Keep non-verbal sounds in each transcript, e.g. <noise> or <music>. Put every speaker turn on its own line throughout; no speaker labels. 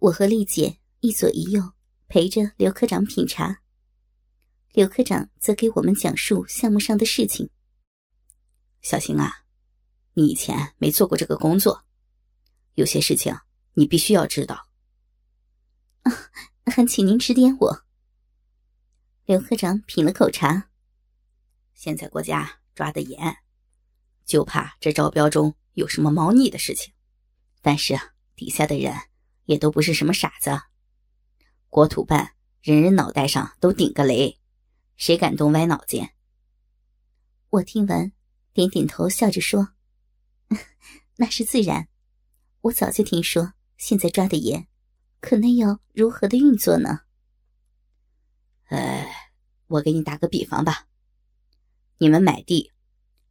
我和丽姐一左一右陪着刘科长品茶，刘科长则给我们讲述项目上的事情。
小星啊，你以前没做过这个工作，有些事情你必须要知道。
啊，还请您指点我。刘科长品了口茶。
现在国家抓得严，就怕这招标中有什么猫腻的事情。但是底下的人。也都不是什么傻子，国土办人人脑袋上都顶个雷，谁敢动歪脑筋？
我听完，点点头，笑着说：“ <laughs> 那是自然，我早就听说，现在抓的严，可那要如何的运作呢？”
呃，我给你打个比方吧，你们买地，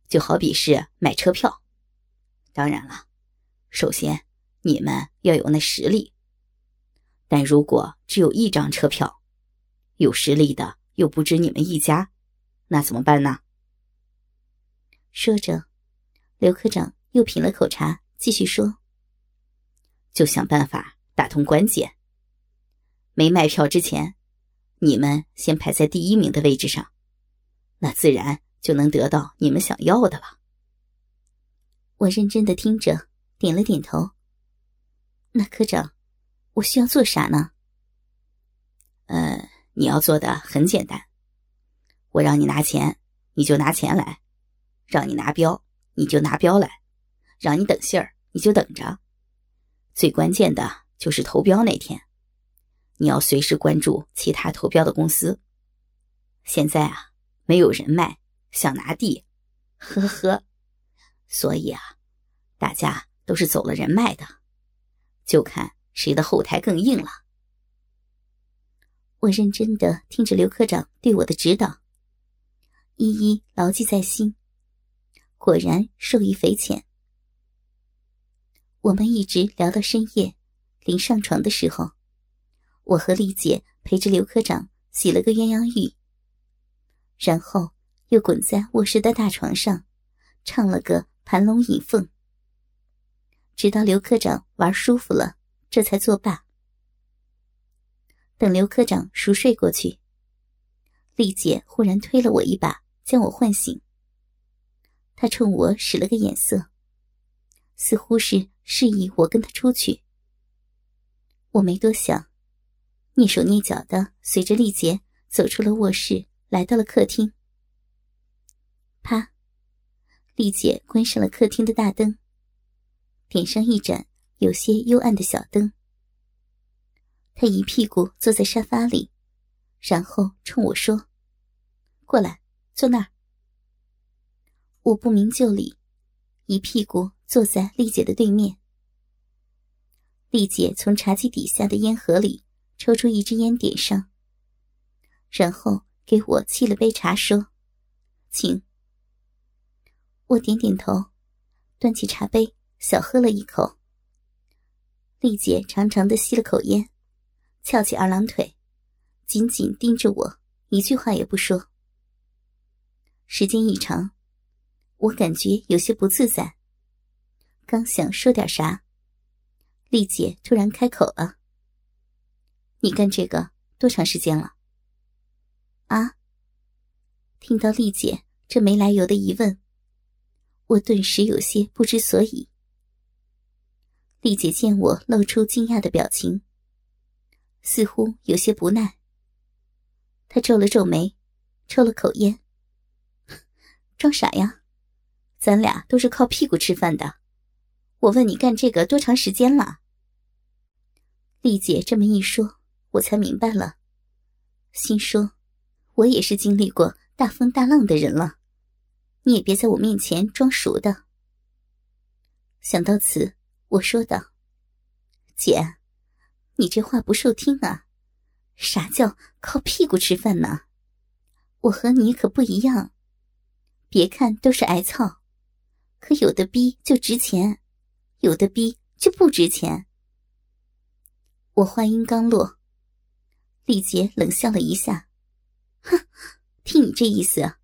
就好比是买车票，当然了，首先。你们要有那实力，但如果只有一张车票，有实力的又不止你们一家，那怎么办呢？
说着，刘科长又品了口茶，继续说：“
就想办法打通关节。没卖票之前，你们先排在第一名的位置上，那自然就能得到你们想要的了。”
我认真的听着，点了点头。那科长，我需要做啥呢？
呃，你要做的很简单，我让你拿钱，你就拿钱来；让你拿标，你就拿标来；让你等信儿，你就等着。最关键的就是投标那天，你要随时关注其他投标的公司。现在啊，没有人脉，想拿地，呵呵，所以啊，大家都是走了人脉的。就看谁的后台更硬了。
我认真的听着刘科长对我的指导，一一牢记在心，果然受益匪浅。我们一直聊到深夜，临上床的时候，我和丽姐陪着刘科长洗了个鸳鸯浴，然后又滚在卧室的大床上，唱了个盘龙引凤。直到刘科长玩舒服了，这才作罢。等刘科长熟睡过去，丽姐忽然推了我一把，将我唤醒。她冲我使了个眼色，似乎是示意我跟她出去。我没多想，蹑手蹑脚的随着丽姐走出了卧室，来到了客厅。啪！丽姐关上了客厅的大灯。点上一盏有些幽暗的小灯，他一屁股坐在沙发里，然后冲我说：“过来，坐那儿。”我不明就里，一屁股坐在丽姐的对面。丽姐从茶几底下的烟盒里抽出一支烟，点上，然后给我沏了杯茶，说：“请。”我点点头，端起茶杯。小喝了一口，丽姐长长的吸了口烟，翘起二郎腿，紧紧盯着我，一句话也不说。时间一长，我感觉有些不自在，刚想说点啥，丽姐突然开口了：“你干这个多长时间了？”啊！听到丽姐这没来由的疑问，我顿时有些不知所以。丽姐见我露出惊讶的表情，似乎有些不耐。她皱了皱眉，抽了口烟，<laughs> 装傻呀？咱俩都是靠屁股吃饭的。我问你干这个多长时间了？丽姐这么一说，我才明白了，心说，我也是经历过大风大浪的人了，你也别在我面前装熟的。想到此。我说道：“姐，你这话不受听啊！啥叫靠屁股吃饭呢？我和你可不一样。别看都是挨操，可有的逼就值钱，有的逼就不值钱。”我话音刚落，丽姐冷笑了一下：“哼，听你这意思，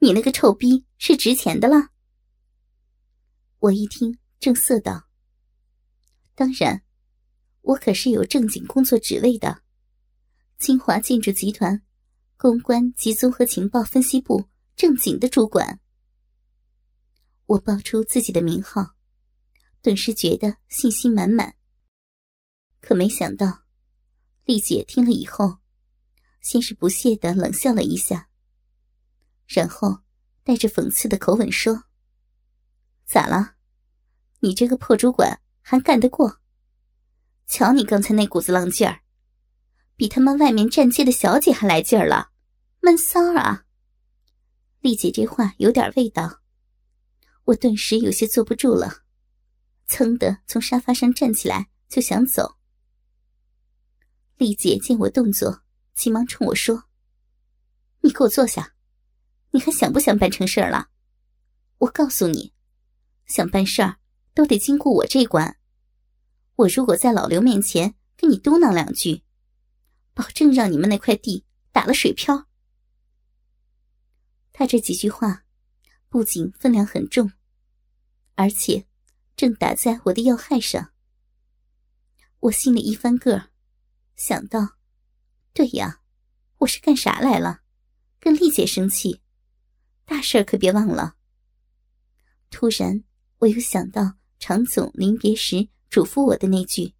你那个臭逼是值钱的了。”我一听，正色道。当然，我可是有正经工作职位的，清华建筑集团公关及综合情报分析部正经的主管。我报出自己的名号，顿时觉得信心满满。可没想到，丽姐听了以后，先是不屑的冷笑了一下，然后带着讽刺的口吻说：“咋了？你这个破主管还干得过？”瞧你刚才那股子浪劲儿，比他妈外面站街的小姐还来劲儿了，闷骚啊！丽姐这话有点味道，我顿时有些坐不住了，噌的从沙发上站起来就想走。丽姐见我动作，急忙冲我说：“你给我坐下，你还想不想办成事儿了？我告诉你，想办事儿都得经过我这关。”我如果在老刘面前跟你嘟囔两句，保证让你们那块地打了水漂。他这几句话不仅分量很重，而且正打在我的要害上。我心里一翻个，想到：对呀，我是干啥来了？跟丽姐生气，大事可别忘了。突然，我又想到常总临别时。嘱咐我的那句：“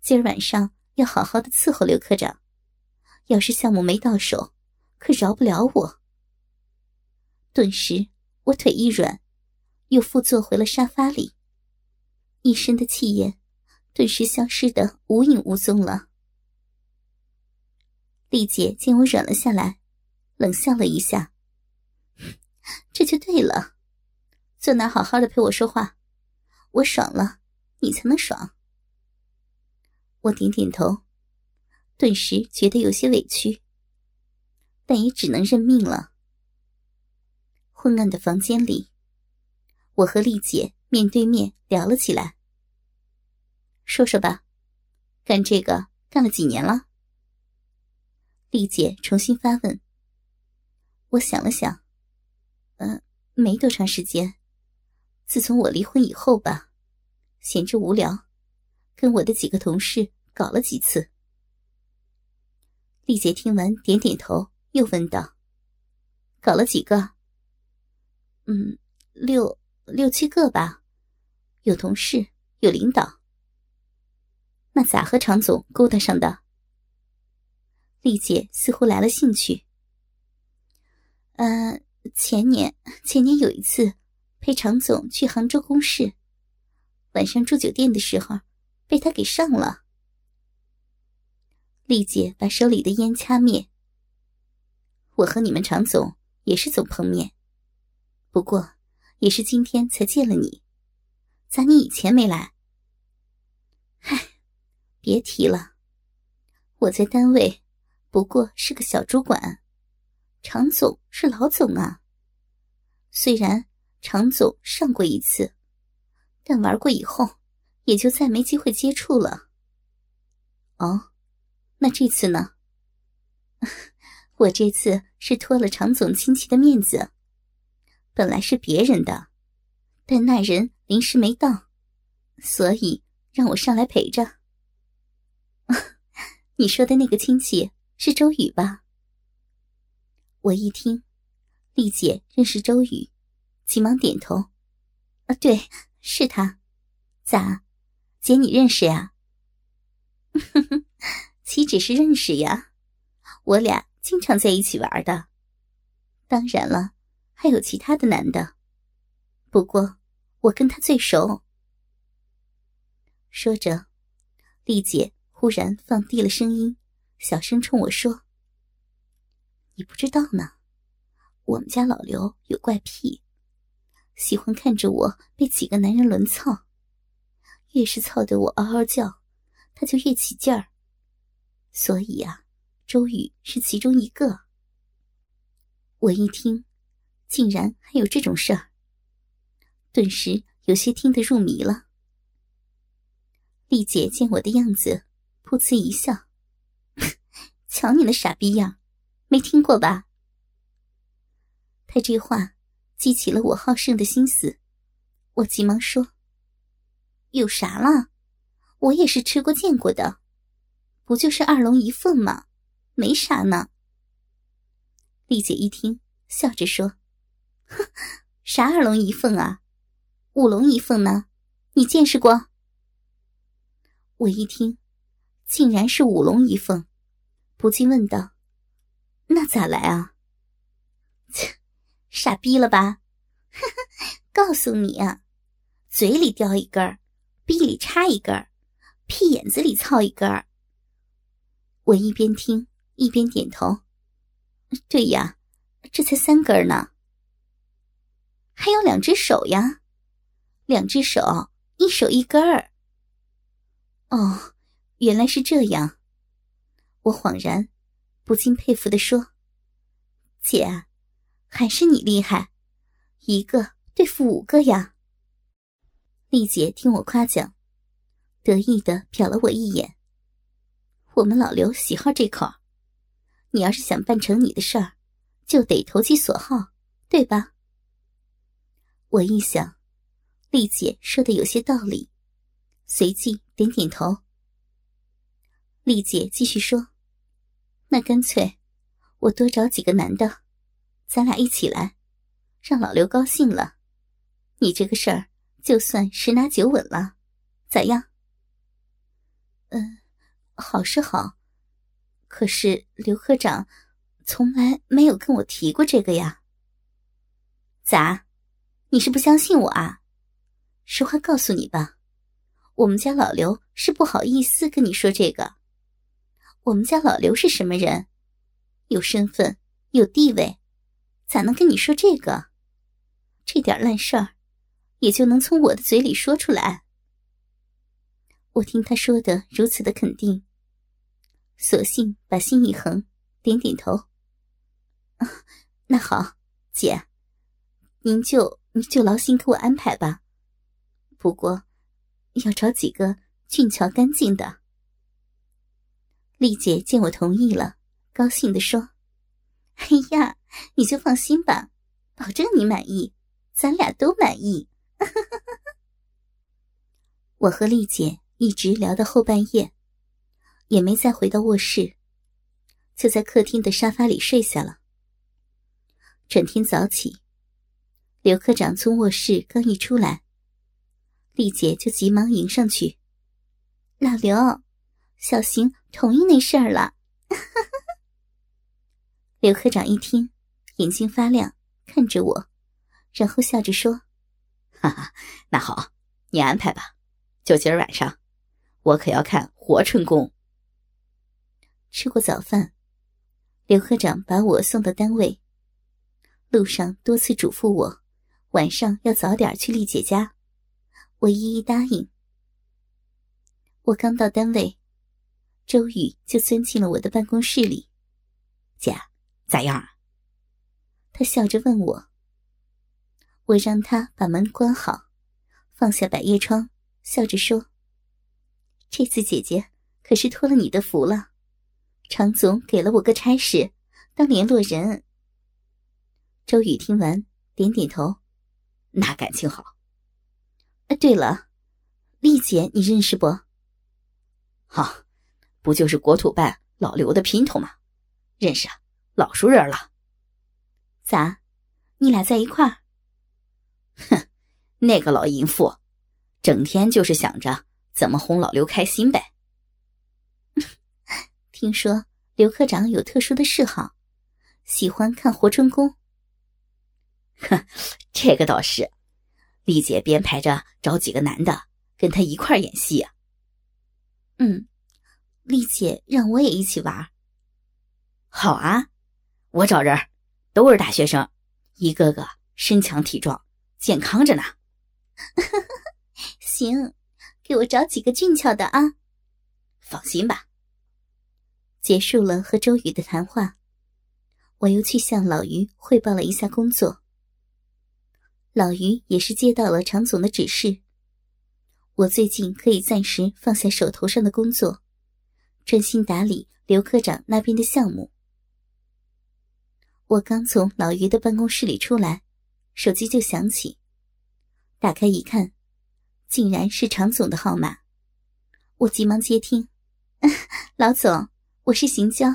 今儿晚上要好好的伺候刘科长，要是项目没到手，可饶不了我。”顿时，我腿一软，又复坐回了沙发里，一身的气焰顿时消失的无影无踪了。丽姐见我软了下来，冷笑了一下：“ <laughs> 这就对了，坐那好好的陪我说话，我爽了。”你才能爽。我点点头，顿时觉得有些委屈，但也只能认命了。昏暗的房间里，我和丽姐面对面聊了起来。说说吧，干这个干了几年了？丽姐重新发问。我想了想，嗯，没多长时间，自从我离婚以后吧。闲着无聊，跟我的几个同事搞了几次。丽姐听完点点头，又问道：“搞了几个？”“嗯，六六七个吧，有同事，有领导。”“那咋和常总勾搭上的？”丽姐似乎来了兴趣。“呃，前年前年有一次，陪常总去杭州公事。”晚上住酒店的时候，被他给上了。丽姐把手里的烟掐灭。我和你们常总也是总碰面，不过也是今天才见了你。咋你以前没来？嗨，别提了，我在单位不过是个小主管，常总是老总啊。虽然常总上过一次。但玩过以后，也就再没机会接触了。哦，那这次呢？<laughs> 我这次是托了常总亲戚的面子，本来是别人的，但那人临时没到，所以让我上来陪着。<laughs> 你说的那个亲戚是周宇吧？我一听，丽姐认识周宇，急忙点头。啊，对。是他，咋，姐你认识呀？<laughs> 岂止是认识呀，我俩经常在一起玩的。当然了，还有其他的男的，不过我跟他最熟。说着，丽姐忽然放低了声音，小声冲我说：“你不知道呢，我们家老刘有怪癖。”喜欢看着我被几个男人轮操，越是操得我嗷嗷叫，他就越起劲儿。所以呀，周宇是其中一个。我一听，竟然还有这种事儿，顿时有些听得入迷了。丽姐见我的样子，噗呲一笑：“ <laughs> 瞧你那傻逼样，没听过吧？”她这话。激起了我好胜的心思，我急忙说：“有啥了？我也是吃过见过的，不就是二龙一凤吗？没啥呢。丽姐一听，笑着说：“哼，啥二龙一凤啊？五龙一凤呢？你见识过？”我一听，竟然是五龙一凤，不禁问道：“那咋来啊？”切，<laughs> 傻逼了吧？<laughs> 告诉你啊，嘴里叼一根儿，逼里插一根儿，屁眼子里操一根儿。我一边听一边点头。对呀，这才三根呢。还有两只手呀，两只手，一手一根儿。哦，原来是这样。我恍然，不禁佩服的说：“姐，还是你厉害，一个对付五个呀。”丽姐听我夸奖，得意的瞟了我一眼。我们老刘喜好这口。你要是想办成你的事儿，就得投其所好，对吧？我一想，丽姐说的有些道理，随即点点头。丽姐继续说：“那干脆，我多找几个男的，咱俩一起来，让老刘高兴了，你这个事儿就算十拿九稳了，咋样？”嗯，好是好。可是刘科长从来没有跟我提过这个呀。咋？你是不相信我啊？实话告诉你吧，我们家老刘是不好意思跟你说这个。我们家老刘是什么人？有身份，有地位，咋能跟你说这个？这点烂事儿，也就能从我的嘴里说出来。我听他说的如此的肯定。索性把心一横，点点头。<laughs> 那好，姐，您就您就劳心给我安排吧。不过，要找几个俊俏干净的。丽姐见我同意了，高兴的说：“哎呀，你就放心吧，保证你满意，咱俩都满意。<laughs> ”我和丽姐一直聊到后半夜。也没再回到卧室，就在客厅的沙发里睡下了。转天早起，刘科长从卧室刚一出来，丽姐就急忙迎上去：“老刘，小邢同意那事儿了。” <laughs> 刘科长一听，眼睛发亮，看着我，然后笑着说：“
哈哈，那好，你安排吧，就今儿晚上，我可要看活春宫。”
吃过早饭，刘科长把我送到单位。路上多次嘱咐我，晚上要早点去丽姐家，我一一答应。我刚到单位，周宇就钻进了我的办公室里。
姐，咋样啊？
他笑着问我。我让他把门关好，放下百叶窗，笑着说：“这次姐姐可是托了你的福了。”常总给了我个差事，当联络人。周宇听完，点点头，
那感情好。
哎，对了，丽姐你认识不？
好，不就是国土办老刘的姘头吗？认识啊，老熟人了。
咋，你俩在一块儿？
哼，那个老淫妇，整天就是想着怎么哄老刘开心呗。
听说刘科长有特殊的嗜好，喜欢看活春宫。
哼，这个倒是，丽姐编排着找几个男的跟他一块演戏啊。
嗯，丽姐让我也一起玩。
好啊，我找人，都是大学生，一个个身强体壮，健康着呢。<laughs>
行，给我找几个俊俏的啊。
放心吧。
结束了和周宇的谈话，我又去向老于汇报了一下工作。老于也是接到了常总的指示，我最近可以暂时放下手头上的工作，专心打理刘科长那边的项目。我刚从老于的办公室里出来，手机就响起，打开一看，竟然是常总的号码。我急忙接听：“ <laughs> 老总，我是邢娇。”“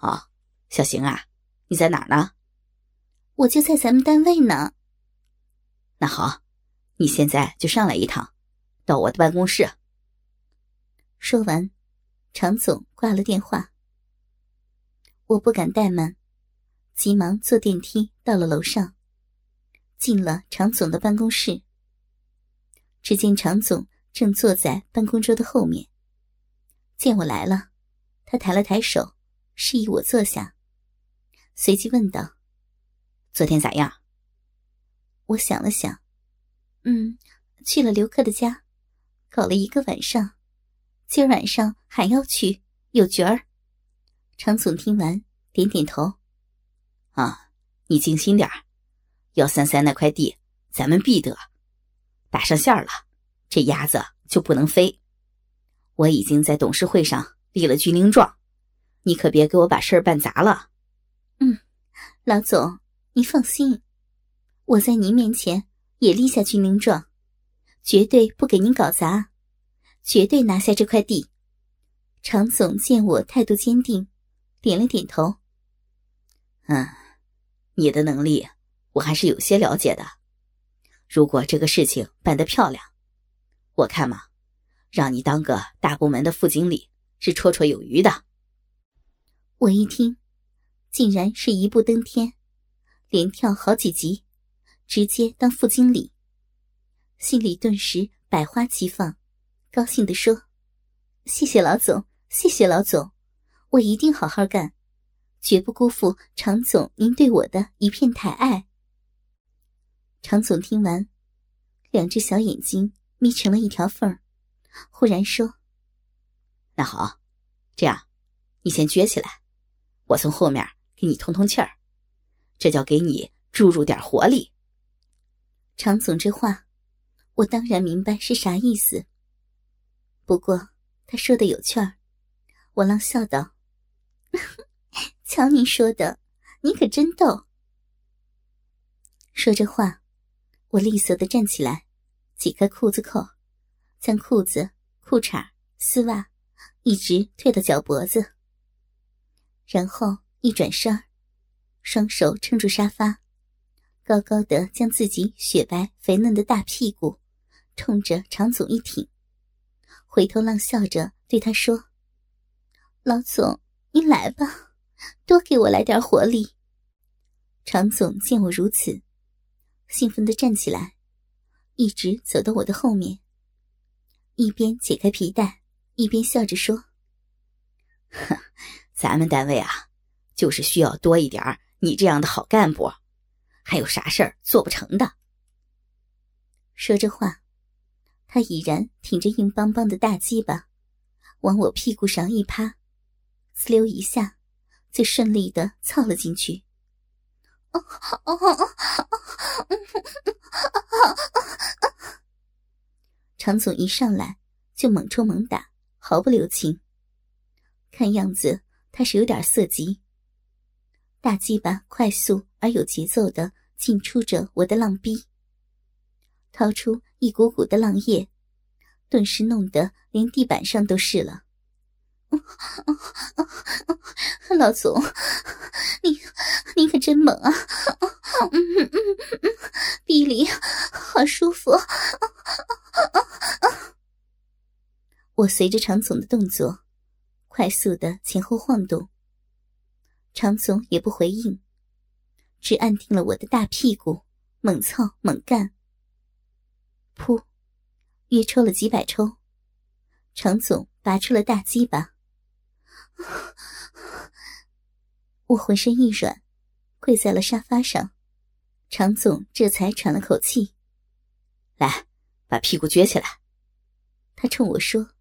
哦，小邢啊，你在哪儿呢？”“
我就在咱们单位呢。”“
那好，你现在就上来一趟，到我的办公室。”
说完，常总挂了电话。我不敢怠慢，急忙坐电梯到了楼上，进了常总的办公室。只见常总正坐在办公桌的后面。见我来了，他抬了抬手，示意我坐下，随即问道：“
昨天咋样？”
我想了想，嗯，去了刘克的家，搞了一个晚上，今儿晚上还要去，有角儿。常总听完，点点头：“
啊，你静心点儿，幺三三那块地，咱们必得。”打上线了，这鸭子就不能飞。我已经在董事会上立了军令状，你可别给我把事儿办砸了。
嗯，老总，你放心，我在您面前也立下军令状，绝对不给您搞砸，绝对拿下这块地。常总见我态度坚定，点了点头。
嗯，你的能力我还是有些了解的。如果这个事情办得漂亮，我看嘛，让你当个大部门的副经理是绰绰有余的。
我一听，竟然是一步登天，连跳好几级，直接当副经理，心里顿时百花齐放，高兴地说：“谢谢老总，谢谢老总，我一定好好干，绝不辜负常总您对我的一片抬爱。”常总听完，两只小眼睛眯成了一条缝儿，忽然说：“
那好，这样，你先撅起来，我从后面给你通通气儿，这叫给你注入点活力。”
常总这话，我当然明白是啥意思。不过他说的有趣儿，我浪笑道：“瞧你说的，你可真逗。”说着话。我利索的站起来，解开裤子扣，将裤子、裤衩、丝袜一直退到脚脖子，然后一转身，双手撑住沙发，高高的将自己雪白肥嫩的大屁股冲着常总一挺，回头浪笑着对他说：“老总，您来吧，多给我来点活力。”常总见我如此。兴奋的站起来，一直走到我的后面，一边解开皮带，一边笑着说：“哼
咱们单位啊，就是需要多一点你这样的好干部，还有啥事儿做不成的？”
说着话，他已然挺着硬邦邦的大鸡巴，往我屁股上一趴，呲溜一下，就顺利的操了进去。哦哦哦常总一上来就猛抽猛打，毫不留情。看样子他是有点色急。大鸡巴快速而有节奏的进出着我的浪逼，掏出一股股的浪液，顿时弄得连地板上都是了。<laughs> 老总，你你可真猛啊！嗯嗯嗯，臂里好舒服。我随着常总的动作，快速的前后晃动。常总也不回应，只按定了我的大屁股，猛操猛干。噗，约抽了几百抽，常总拔出了大鸡巴。<laughs> 我浑身一软，跪在了沙发上。常总这才喘了口气，
来，把屁股撅起来。
他冲我说：“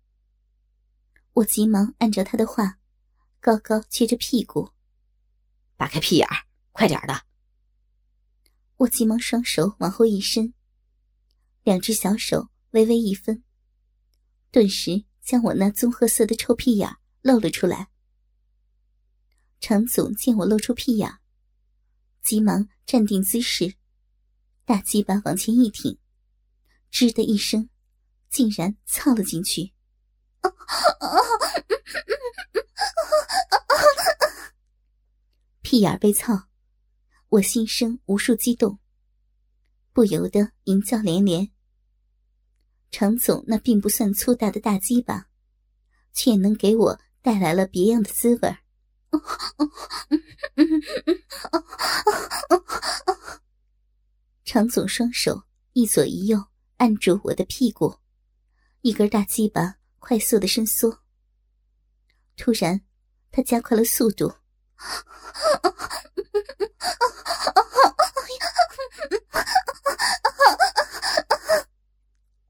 我急忙按照他的话，高高撅着屁股，
打开屁眼儿，快点的。”
我急忙双手往后一伸，两只小手微微一分，顿时将我那棕褐色的臭屁眼露了出来。常总见我露出屁眼，急忙站定姿势，大鸡巴往前一挺，吱的一声，竟然操了进去。屁眼被操，我心生无数激动，不由得淫叫连连。常总那并不算粗大的大鸡巴，却能给我带来了别样的滋味儿。<laughs> 常总双手一左一右按住我的屁股，一根大鸡巴快速的伸缩。突然，他加快了速度。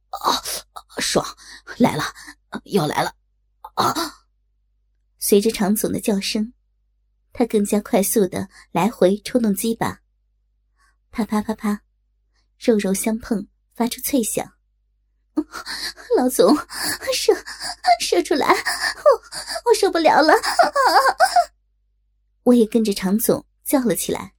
啊，爽！来了，要来了！啊！
随着常总的叫声，他更加快速的来回抽动鸡巴，啪啪啪啪，肉肉相碰，发出脆响。老总，射射出来！我我受不了了！<laughs> 我也跟着常总叫了起来。